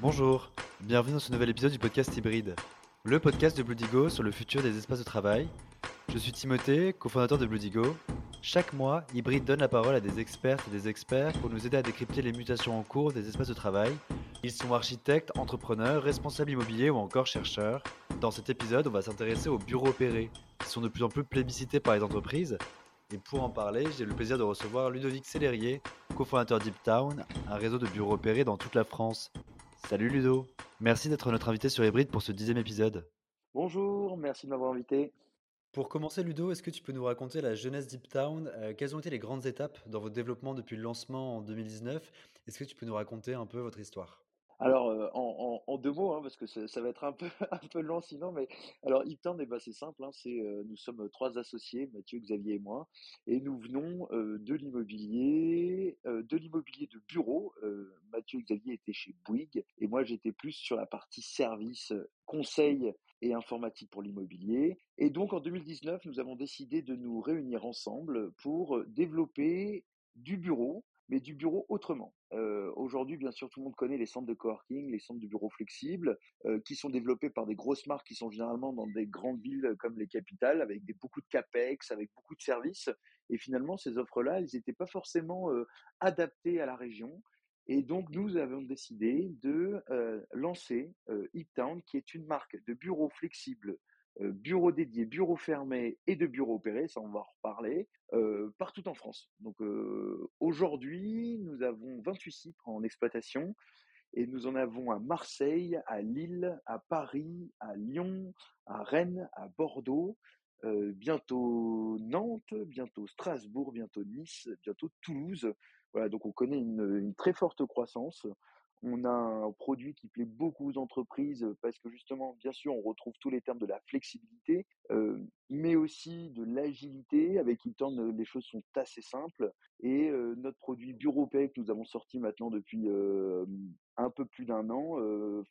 Bonjour, bienvenue dans ce nouvel épisode du podcast Hybride, le podcast de Bloodigo sur le futur des espaces de travail. Je suis Timothée, cofondateur de Bloodigo. Chaque mois, Hybride donne la parole à des expertes et des experts pour nous aider à décrypter les mutations en cours des espaces de travail. Ils sont architectes, entrepreneurs, responsables immobiliers ou encore chercheurs. Dans cet épisode, on va s'intéresser aux bureaux opérés, qui sont de plus en plus plébiscités par les entreprises. Et pour en parler, j'ai le plaisir de recevoir Ludovic Célérier, cofondateur Deep Town, un réseau de bureaux opérés dans toute la France. Salut Ludo, merci d'être notre invité sur Hybride pour ce dixième épisode. Bonjour, merci de m'avoir invité. Pour commencer Ludo, est-ce que tu peux nous raconter la jeunesse Deep Town euh, Quelles ont été les grandes étapes dans votre développement depuis le lancement en 2019 Est-ce que tu peux nous raconter un peu votre histoire? Alors, euh, en, en, en, deux mots, hein, parce que ça, ça, va être un peu, un peu long sinon, mais alors Iptown, eh ben, c'est simple, hein, c'est, euh, nous sommes trois associés, Mathieu, Xavier et moi, et nous venons euh, de l'immobilier, euh, de l'immobilier de bureau. Euh, Mathieu et Xavier étaient chez Bouygues, et moi j'étais plus sur la partie service, conseil et informatique pour l'immobilier. Et donc en 2019, nous avons décidé de nous réunir ensemble pour développer du bureau mais du bureau autrement. Euh, Aujourd'hui, bien sûr, tout le monde connaît les centres de coworking, les centres de bureaux flexibles, euh, qui sont développés par des grosses marques qui sont généralement dans des grandes villes comme les capitales, avec beaucoup de capex, avec beaucoup de services. Et finalement, ces offres-là, elles n'étaient pas forcément euh, adaptées à la région. Et donc, nous avons décidé de euh, lancer euh, Town, qui est une marque de bureaux flexibles euh, bureaux dédiés, bureaux fermés et de bureaux opérés, ça on va en reparler, euh, partout en France. Donc euh, aujourd'hui, nous avons 28 sites en exploitation et nous en avons à Marseille, à Lille, à Paris, à Lyon, à Rennes, à Bordeaux, euh, bientôt Nantes, bientôt Strasbourg, bientôt Nice, bientôt Toulouse. Voilà, donc on connaît une très forte croissance. On a un produit qui plaît beaucoup aux entreprises parce que justement, bien sûr, on retrouve tous les termes de la flexibilité, mais aussi de l'agilité. Avec Hilton, les choses sont assez simples. Et notre produit Bureau Pay que nous avons sorti maintenant depuis un peu plus d'un an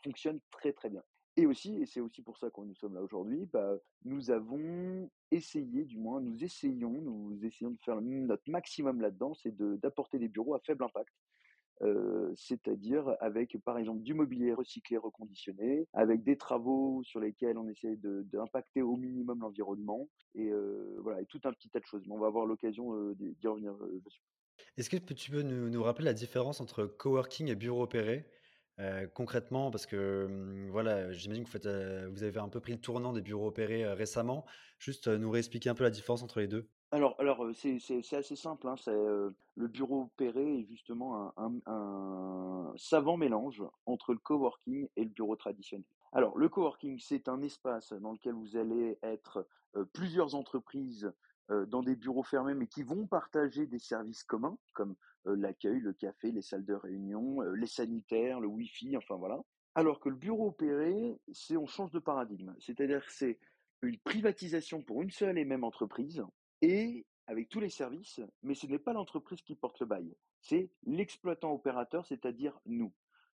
fonctionne très très bien. Et aussi, et c'est aussi pour ça que nous sommes là aujourd'hui, bah, nous avons essayé, du moins, nous essayons, nous essayons de faire notre maximum là-dedans, c'est d'apporter des bureaux à faible impact. C'est-à-dire avec par exemple du mobilier recyclé, reconditionné, avec des travaux sur lesquels on essaie d'impacter au minimum l'environnement, et voilà, et tout un petit tas de choses. Mais on va avoir l'occasion d'y revenir. Est-ce que tu peux nous, nous, rappeler la différence entre coworking et bureau opéré? Concrètement, parce que hum, voilà, j'imagine que vous, vous avez un peu pris le tournant des bureaux opérés récemment. Juste nous réexpliquer un peu la différence entre les deux. Alors, c'est assez simple. Hein, le bureau opéré est justement un, savant mélange entre le coworking et le bureau traditionnel. Alors, le coworking, c'est un espace dans lequel vous allez être plusieurs entreprises dans des bureaux fermés, mais qui vont partager des services communs, comme l'accueil, le café, les salles de réunion, les sanitaires, le Wi-Fi, enfin voilà. Alors que le bureau opéré, c'est on change de paradigme. C'est-à-dire c'est une privatisation pour une seule et même entreprise et avec tous les services, mais ce n'est pas l'entreprise qui porte le bail, c'est l'exploitant opérateur, c'est-à-dire nous.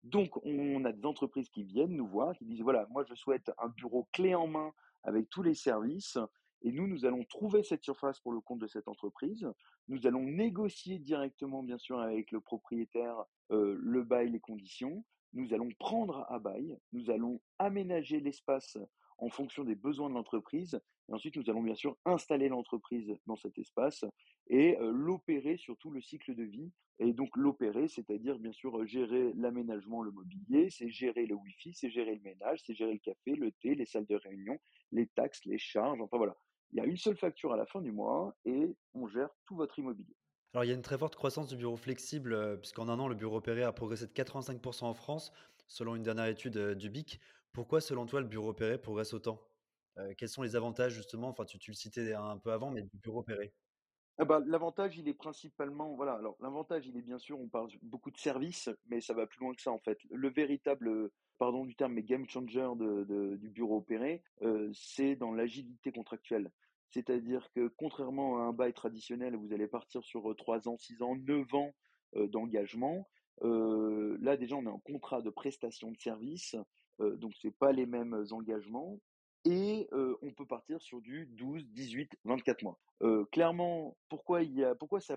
Donc, on a des entreprises qui viennent nous voir, qui disent, voilà, moi, je souhaite un bureau clé en main avec tous les services, et nous, nous allons trouver cette surface pour le compte de cette entreprise. Nous allons négocier directement, bien sûr, avec le propriétaire euh, le bail, les conditions. Nous allons prendre à bail. Nous allons aménager l'espace en fonction des besoins de l'entreprise. Et ensuite, nous allons bien sûr installer l'entreprise dans cet espace et euh, l'opérer sur tout le cycle de vie. Et donc l'opérer, c'est-à-dire bien sûr gérer l'aménagement, le mobilier, c'est gérer le Wi-Fi, c'est gérer le ménage, c'est gérer le café, le thé, les salles de réunion, les taxes, les charges. Enfin voilà, il y a une seule facture à la fin du mois et on gère tout votre immobilier. Alors, il y a une très forte croissance du bureau flexible, euh, puisqu'en un an, le bureau opéré a progressé de 85% en France, selon une dernière étude euh, du BIC. Pourquoi, selon toi, le bureau opéré progresse autant? Euh, Quels sont les avantages, justement? Enfin, tu, le citais un peu avant, mais du bureau opéré ah bah, L'avantage, il est principalement, voilà, alors l'avantage, il est bien sûr, on parle beaucoup de services, mais ça va plus loin que ça, en fait. Le véritable, pardon du terme, mais game changer du bureau opéré, euh, c'est dans l'agilité contractuelle. C'est-à-dire que contrairement à un bail traditionnel, vous allez partir sur 3 ans, 6 ans, 9 ans euh, d'engagement. Euh, là, déjà, on est en contrat de prestation de service, euh, donc c'est pas les mêmes engagements. Et euh, on peut partir sur du 12, 18, 24 mois. Euh, clairement, pourquoi il y a, pourquoi ça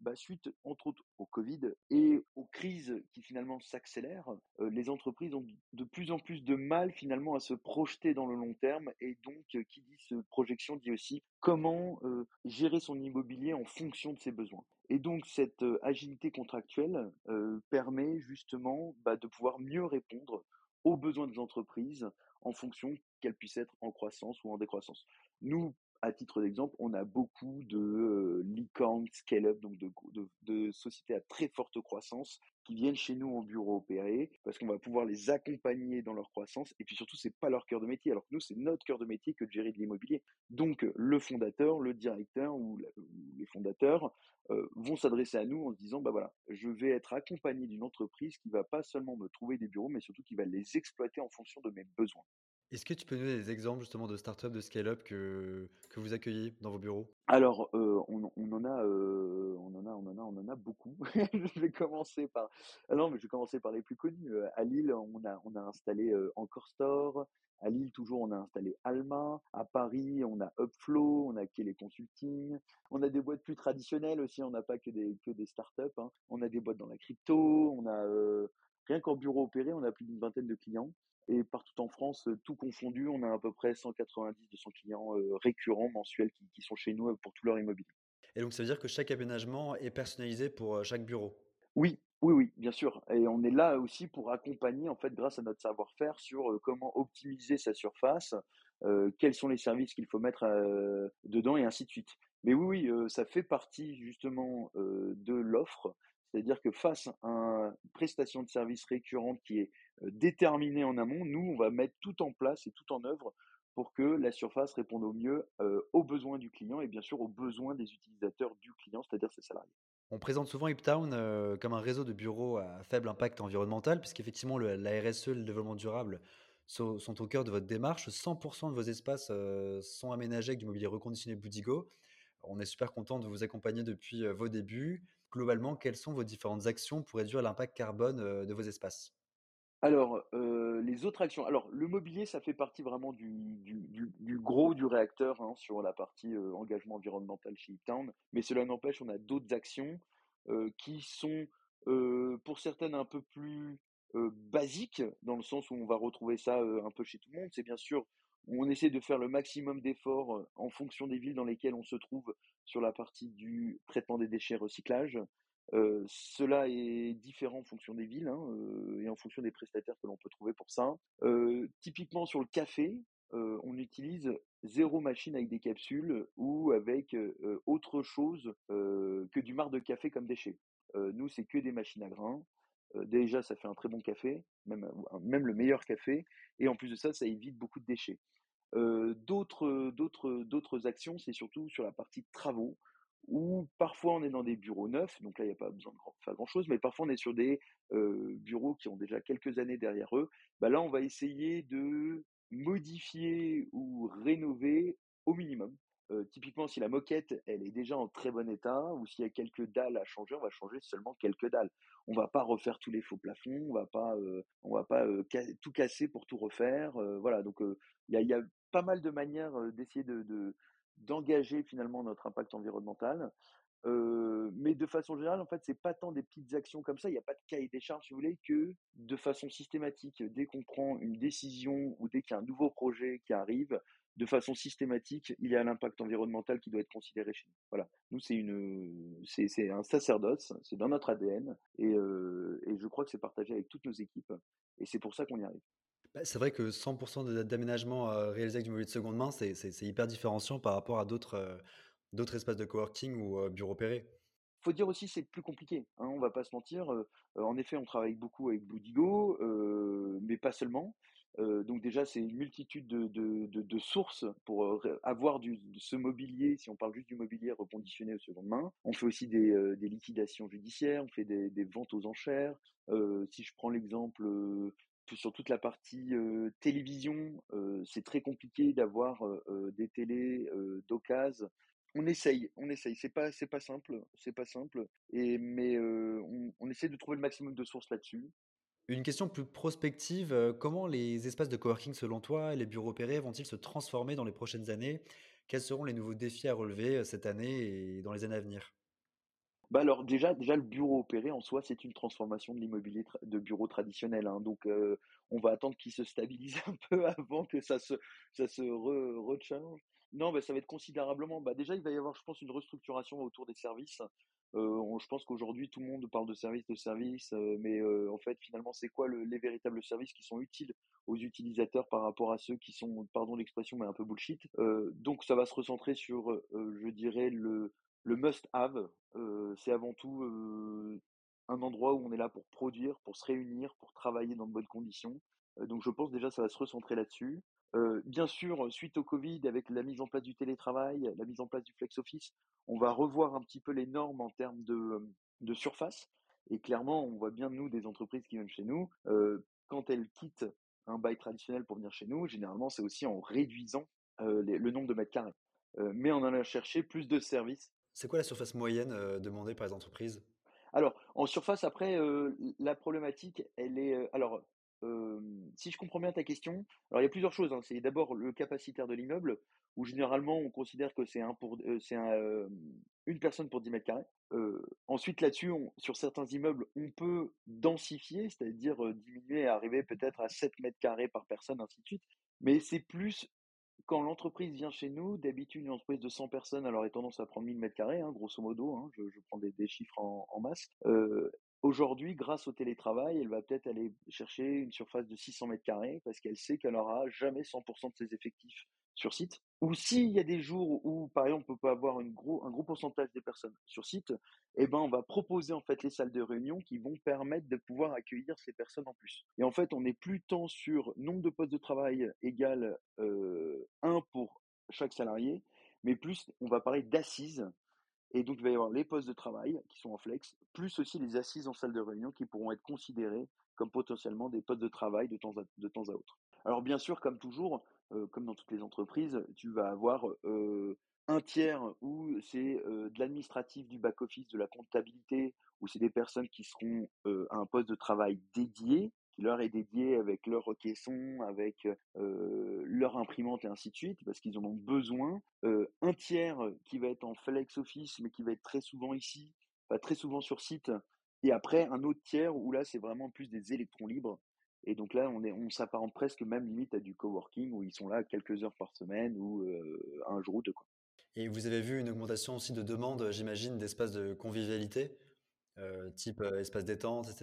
bah, suite, entre autres, au Covid et aux crises qui finalement s'accélèrent, euh, les entreprises ont de plus en plus de mal finalement à se projeter dans le long terme et donc euh, qui dit ce projection dit aussi comment euh, gérer son immobilier en fonction de ses besoins. Et donc cette agilité contractuelle permet justement bah, de pouvoir mieux répondre aux besoins des entreprises en fonction qu'elles puissent être en croissance ou en décroissance. Nous, à titre d'exemple, on a beaucoup de euh, licornes, scale-up, donc de, sociétés à très forte croissance qui viennent chez nous en bureau opérer parce qu'on va pouvoir les accompagner dans leur croissance et puis surtout c'est pas leur cœur de métier alors que nous c'est notre cœur de métier que de gérer de l'immobilier. Donc le fondateur, le directeur ou, les fondateurs euh, vont s'adresser à nous en se disant bah je vais être accompagné d'une entreprise qui va pas seulement me trouver des bureaux mais surtout qui va les exploiter en fonction de mes besoins. Est-ce que tu peux nous donner des exemples justement de startups, de scale-up que, que vous accueillez dans vos bureaux? Alors, on, en a, on en a, on en a, on en a beaucoup. je vais commencer par, ah non, mais je vais commencer par les plus connus. À Lille, on a, on a installé Encore Store. À Lille, toujours, on a installé Alma. À Paris, on a Upflow, on a Kelly Consulting. On a des boîtes plus traditionnelles aussi. On n'a pas que des, que des startups. Hein. On a des boîtes dans la crypto. On a Rien qu'en bureau opéré, on a plus d'une vingtaine de clients. Et partout en France, tout confondu, on a à peu près 190-200 clients récurrents mensuels qui, sont chez nous pour tout leur immobilier. Et donc ça veut dire que chaque aménagement est personnalisé pour chaque bureau? Oui, oui, oui, bien sûr. Et on est là aussi pour accompagner, en fait, grâce à notre savoir-faire, sur comment optimiser sa surface, quels sont les services qu'il faut mettre dedans et ainsi de suite. Mais oui, oui, ça fait partie justement de l'offre c'est-à-dire que face à une prestation de service récurrente qui est déterminée en amont, nous, on va mettre tout en place et tout en œuvre pour que la surface réponde au mieux aux besoins du client et bien sûr aux besoins des utilisateurs du client, c'est-à-dire ses salariés. On présente souvent Hiptown comme un réseau de bureaux à faible impact environnemental, puisqu'effectivement la RSE, le développement durable, sont, au cœur de votre démarche. 100% de vos espaces sont aménagés avec du mobilier reconditionné Boudigo. On est super content de vous accompagner depuis vos débuts globalement, quelles sont vos différentes actions pour réduire l'impact carbone de vos espaces? Alors, les autres actions. Alors, le mobilier, ça fait partie vraiment du, du, gros du réacteur hein, sur la partie engagement environnemental chez Uptown. Mais cela n'empêche, on a d'autres actions qui sont, pour certaines, un peu plus basiques, dans le sens où on va retrouver ça un peu chez tout le monde. C'est bien sûr on essaie de faire le maximum d'efforts euh, en fonction des villes dans lesquelles on se trouve sur la partie du traitement des déchets recyclage. Euh, cela est différent en fonction des villes hein, euh, et en fonction des prestataires que l'on peut trouver pour ça. typiquement sur le café, on utilise zéro machine avec des capsules ou avec autre chose que du marc de café comme déchet. nous, c'est que des machines à grains. Déjà, ça fait un très bon café, même, le meilleur café. Et en plus de ça, ça évite beaucoup de déchets d'autres actions, c'est surtout sur la partie travaux, où parfois on est dans des bureaux neufs, donc là il n'y a pas besoin de faire grand-chose, mais parfois on est sur des bureaux qui ont déjà quelques années derrière eux. Bah là, on va essayer de modifier ou rénover au minimum. Typiquement, si la moquette elle est déjà en très bon état ou s'il y a quelques dalles à changer, on va changer seulement quelques dalles. On va pas refaire tous les faux plafonds, on va pas, on va pas tout casser pour tout refaire. voilà, donc il y a, pas mal de manières d'essayer de, d'engager finalement notre impact environnemental. mais de façon générale, en fait, c'est pas tant des petites actions comme ça, il n'y a pas de cahier des charges, si vous voulez, que de façon systématique, dès qu'on prend une décision ou dès qu'il y a un nouveau projet qui arrive, de façon systématique, il y a l'impact environnemental qui doit être considéré chez nous. Voilà. Nous, c'est une, c'est, c'est un sacerdoce, c'est dans notre ADN, et, et je crois que c'est partagé avec toutes nos équipes, et c'est pour ça qu'on y arrive. Bah, c'est vrai que 100% d'aménagement réalisé avec du mobilier de seconde main, c'est hyper différenciant par rapport à d'autres espaces de coworking ou bureaux opérés. Faut dire aussi c'est plus compliqué, hein, on va pas se mentir. en effet, on travaille beaucoup avec Boudigo, mais pas seulement. Donc déjà, c'est une multitude de, sources pour avoir du, ce mobilier, si on parle juste du mobilier reconditionné au seconde main. On fait aussi des, liquidations judiciaires, on fait des, des ventes aux enchères. si je prends l'exemple sur toute la partie télévision, c'est très compliqué d'avoir des télés d'occasion. On essaye, on essaye. C'est pas, c'est pas simple, c'est pas simple. Et mais on, on, essaie de trouver le maximum de sources là-dessus. Une question plus prospective comment les espaces de coworking, selon toi, et les bureaux opérés vont-ils se transformer dans les prochaines années? Quels seront les nouveaux défis à relever cette année et dans les années à venir? Bah, alors déjà déjà le bureau opéré en soi, c'est une transformation de l'immobilier de bureau traditionnel, hein, donc heu, on va attendre qu'il se stabilise un peu avant que ça se ça se re rechange. Non, bah, ça va être considérablement bah, déjà, il va y avoir, je pense, une restructuration autour des services. On je pense qu'aujourd'hui, tout le monde parle de services, de services, heu, mais heu, en fait, finalement, c'est quoi le les véritables services qui sont utiles aux utilisateurs par rapport à ceux qui sont, pardon l'expression, mais un peu bullshit? Donc ça va se recentrer sur, je dirais le le must have, heu, c'est avant tout, un endroit où on est là pour produire, pour se réunir, pour travailler dans de bonnes conditions. Donc je pense déjà ça va se recentrer là-dessus. Heu, bien sûr, suite au covid, avec la mise en place du télétravail, la mise en place du flex office, on va revoir un petit peu les normes en termes de, de surface. Et clairement, on voit bien, nous, des entreprises qui viennent chez nous, quand elles quittent un bail traditionnel pour venir chez nous, généralement, c'est aussi en réduisant, les le nombre de mètres carrés, mais en allant chercher plus de services. C'est quoi la surface moyenne, demandée par les entreprises? Alors, en surface, après, la problématique, elle est, alors, si je comprends bien ta question, alors il y a plusieurs choses, hein. C'est d'abord le capacitaire de l'immeuble, où généralement on considère que c'est un pour c'est un, hem, 1 personne pour 10 mètres carrés. Ensuite là-dessus, sur certains immeubles, on peut densifier, c'est-à-dire, diminuer et arriver peut-être à 7 mètres carrés par personne, ainsi de suite. Mais c'est plus quand l'entreprise vient chez nous, d'habitude, une entreprise de 100 personnes, elle aurait tendance à prendre 1000 mètres carrés, hein, grosso modo, hein, je prends des chiffres en masse. Aujourd'hui, grâce au télétravail, elle va peut-être aller chercher une surface de 600 mètres carrés parce qu'elle sait qu'elle aura jamais 100% de ses effectifs sur site. Ou s'il y a des jours où, par exemple, on peut avoir une gros un gros pourcentage des personnes sur site, eh ben, on va proposer, en fait, les salles de réunion qui vont permettre de pouvoir accueillir ces personnes en plus. Et en fait, on n'est plus tant sur nombre de postes de travail égal, heu, 1 pour chaque salarié, mais plus on va parler d'assises et donc il va y avoir les postes de travail qui sont en flex, plus aussi les assises en salle de réunion qui pourront être considérées comme potentiellement des postes de travail de temps à de temps à autre. Alors bien sûr, comme toujours, heu, comme dans toutes les entreprises, tu vas avoir, heu, un tiers où c'est, heu, de l'administratif, du back office, de la comptabilité, où c'est des personnes qui seront, à un poste de travail dédié, qui leur est dédié avec leur caisson, avec, leur imprimante et ainsi de suite, parce qu'ils en ont besoin. Un tiers qui va être en flex office, mais qui va être très souvent ici, enfin très souvent sur site et après un autre tiers où là, c'est vraiment plus des électrons libres et donc là, on est on s'apparente presque même limite à du coworking où ils sont là quelques heures par semaine ou, 1 jour ou 2 quoi. Et vous avez vu une augmentation aussi de demande, j'imagine, d'espaces de convivialité, type, espace détente et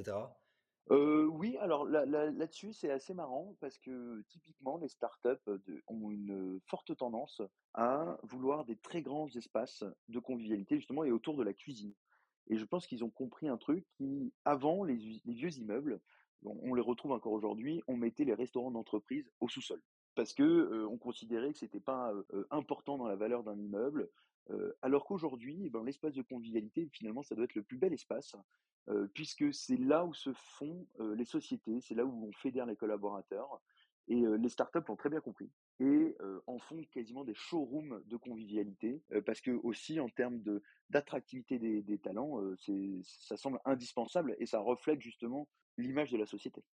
Heu, oui, alors là là là-dessus, c'est assez marrant parce que typiquement les startups, ont une, forte tendance à vouloir des très grands espaces de convivialité justement et autour de la cuisine. Et je pense qu'ils ont compris un truc qui avant les vieux immeubles, on les retrouve encore aujourd'hui, on mettait les restaurants d'entreprise au sous-sol. Parce que, on considérait que c'était pas, important dans la valeur d'un immeuble, alors qu'aujourd'hui, eh ben, l'espace de convivialité finalement ça doit être le plus bel espace puisque c'est là où se font, les sociétés, c'est là où on fédère les collaborateurs et les startups l'ont très bien compris et en font quasiment des showrooms de convivialité, parce qu'aussi en termes de d'attractivité des des talents, ça semble indispensable et ça reflète justement l'image de la société.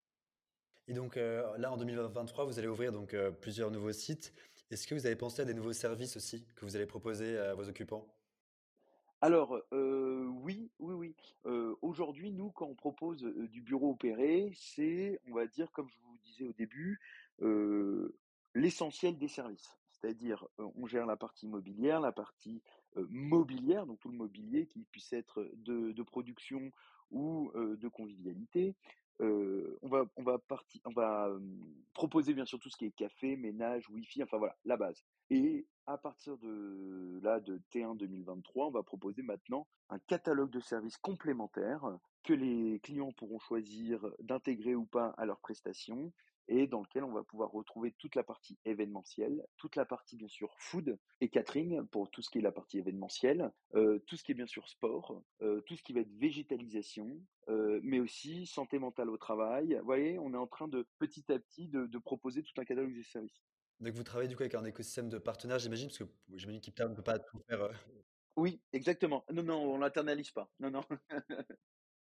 Et donc, heu, là, en 2023, vous allez ouvrir donc, heu, plusieurs nouveaux sites. Est-ce que vous avez pensé à des nouveaux services aussi que vous allez proposer à vos occupants? Alors, heu, oui, oui, oui. Aujourd'hui, nous, quand on propose, du bureau opéré, c'est, on va dire, comme je vous disais au début, l'essentiel des services. C'est-à-dire, on gère la partie immobilière, la partie, mobilière, donc tout le mobilier qui puisse être de production ou, de convivialité. On va on va on va, proposer bien sûr tout ce qui est café, ménage, wifi, enfin voilà, la base. Et à partir de là, de T1 2023, on va proposer maintenant un catalogue de services complémentaires que les clients pourront choisir d'intégrer ou pas à leurs prestations et dans lequel on va pouvoir retrouver toute la partie événementielle, toute la partie bien sûr food et catering pour tout ce qui est la partie événementielle, heu, tout ce qui est bien sûr sport, heu, tout ce qui va être végétalisation, heu, mais aussi santé mentale au travail. Vous voyez, on est en train de petit à petit de de proposer tout un catalogue de services. Donc vous travaillez du coup avec un écosystème de partenaires, j'imagine? Parce que j'imagine qu'Ipta ne peut pas tout faire, Oui, exactement. Non, non, on l'internalise pas. Non, non.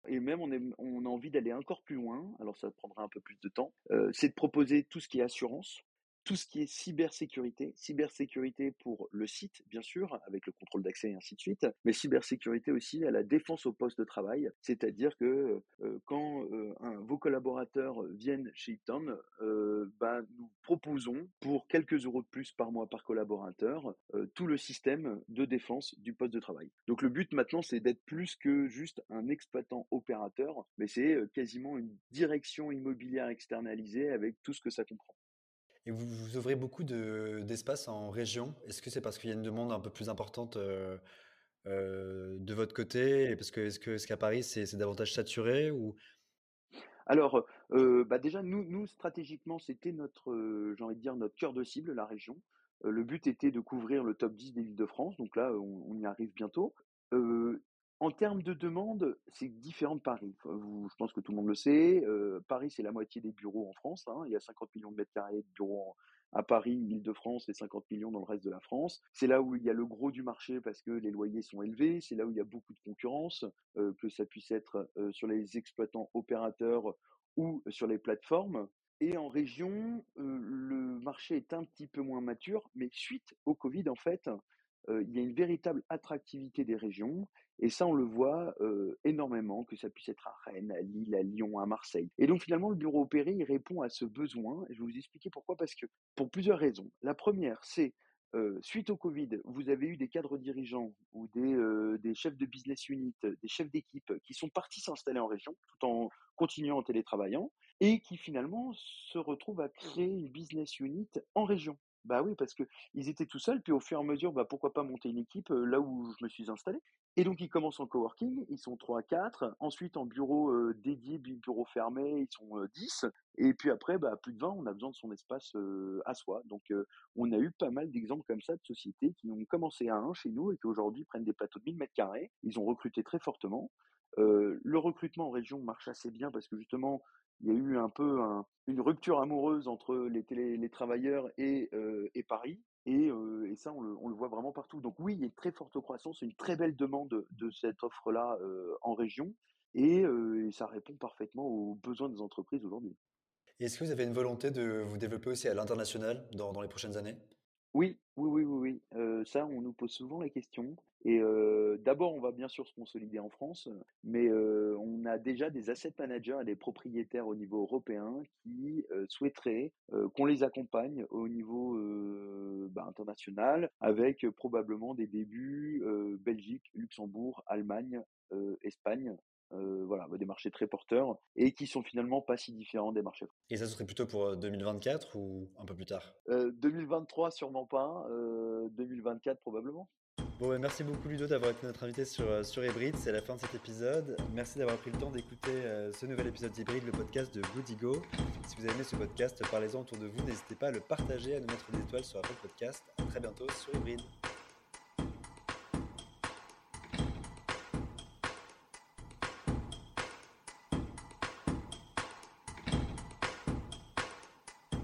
Et même on a envie d'aller encore plus loin, alors ça prendra un peu plus de temps, heu, c'est de proposer tout ce qui est assurance. Tout ce qui est cybersécurité, cybersécurité pour le site, bien sûr, avec le contrôle d'accès et ainsi de suite, mais cybersécurité aussi à la défense au poste de travail, c'est-à-dire que euh, quand euh, vos collaborateurs viennent chez euh, bah, nous proposons pour quelques euros de plus par mois par collaborateur tout le système de défense du poste de travail. Donc le but maintenant, c'est d'être plus que juste un exploitant opérateur, mais c'est quasiment une direction immobilière externalisée avec tout ce que ça comprend. Et vous, vous ouvrez beaucoup d'espace en région. Est-ce que c'est parce qu'il y a une demande un peu plus importante euh, euh, de votre côté? Et parce que est-ce est qu'à Paris c'est davantage saturé ou? Alors, euh, bah déjà nous, nous stratégiquement c'était notre, j'ai envie de dire notre cœur de cible, la région. le but était de couvrir le top 10 des villes de France, donc là on y arrive bientôt. En termes de demande, c'est différent de Paris. je pense que tout le monde le sait. Euh, Paris, c'est la moitié des bureaux en France. Hein. Il y a 50 millions de mètres carrés de bureaux à Paris, Île-de-France, et 50 millions dans le reste de la France. C'est là où il y a le gros du marché parce que les loyers sont élevés. C'est là où il y a beaucoup de concurrence, euh, que ça puisse être euh, sur les exploitants opérateurs ou sur les plateformes. Et en région, le marché est un petit peu moins mature, mais suite au Covid, en fait, il y a une véritable attractivité des régions et ça, on le voit euh, énormément, que ça puisse être à Rennes, à Lille, à Lyon, à Marseille. Et donc finalement, le bureau opéré, répond à ce besoin. Je vais vous expliquer pourquoi. Parce que pour plusieurs raisons. La première, c'est euh, suite au Covid, vous avez eu des cadres dirigeants ou des, euh, des chefs de business unit, des chefs d'équipe qui sont partis s'installer en région tout en continuant en télétravaillant et qui finalement se retrouvent à créer une business unit en région. Bah oui, parce que ils étaient tout seuls, puis au fur et à mesure, bah pourquoi pas monter une équipe là où je me suis installé. Et donc ils commencent en coworking, ils sont 3 4, ensuite en bureau dédié, bureau fermé, ils sont 10, euh, et puis après, bah plus de 20, on a besoin de son espace à soi. Donc on a eu pas mal d'exemples comme ça de sociétés qui ont commencé à un chez nous et qui aujourd'hui prennent des plateaux de 1000 mètres carrés. Ils ont recruté très fortement. le recrutement en région marche assez bien parce que justement, il y a eu un peu une rupture amoureuse entre les, les travailleurs et, euh, et Paris. Et, euh, et ça, on le, on le, voit vraiment partout. Donc oui, il y a une très forte croissance, une très belle demande de cette offre-là euh, en région. Et, et, ça répond parfaitement aux besoins des entreprises aujourd'hui. Est-ce que vous avez une volonté de vous développer aussi à l'international dans, dans les prochaines années? Oui, oui, oui, oui, ça, on nous pose souvent la question. Et d'abord, on va bien sûr se consolider en France, mais on a déjà des asset managers et des propriétaires au niveau européen qui souhaiteraient qu'on les accompagne au niveau bah, international, avec probablement des débuts Belgique, Luxembourg, Allemagne, Espagne, euh, voilà, bah, des marchés très porteurs et qui sont finalement pas si différents des marchés. Et ça serait plutôt pour 2024 ou un peu plus tard? Euh, 2023 sûrement pas, euh, 2024 probablement. Bon, bah, merci beaucoup Ludo d'avoir été notre invité sur, euh, sur Hybrid. C'est la fin de cet épisode. Merci d'avoir pris le temps d'écouter euh, ce nouvel épisode d'Hybrid, le podcast de Goodigo. Si vous avez aimé ce podcast, parlez-en autour de vous. N'hésitez pas à le partager, à nous mettre des étoiles sur Apple Podcast. À très bientôt sur Hybrid.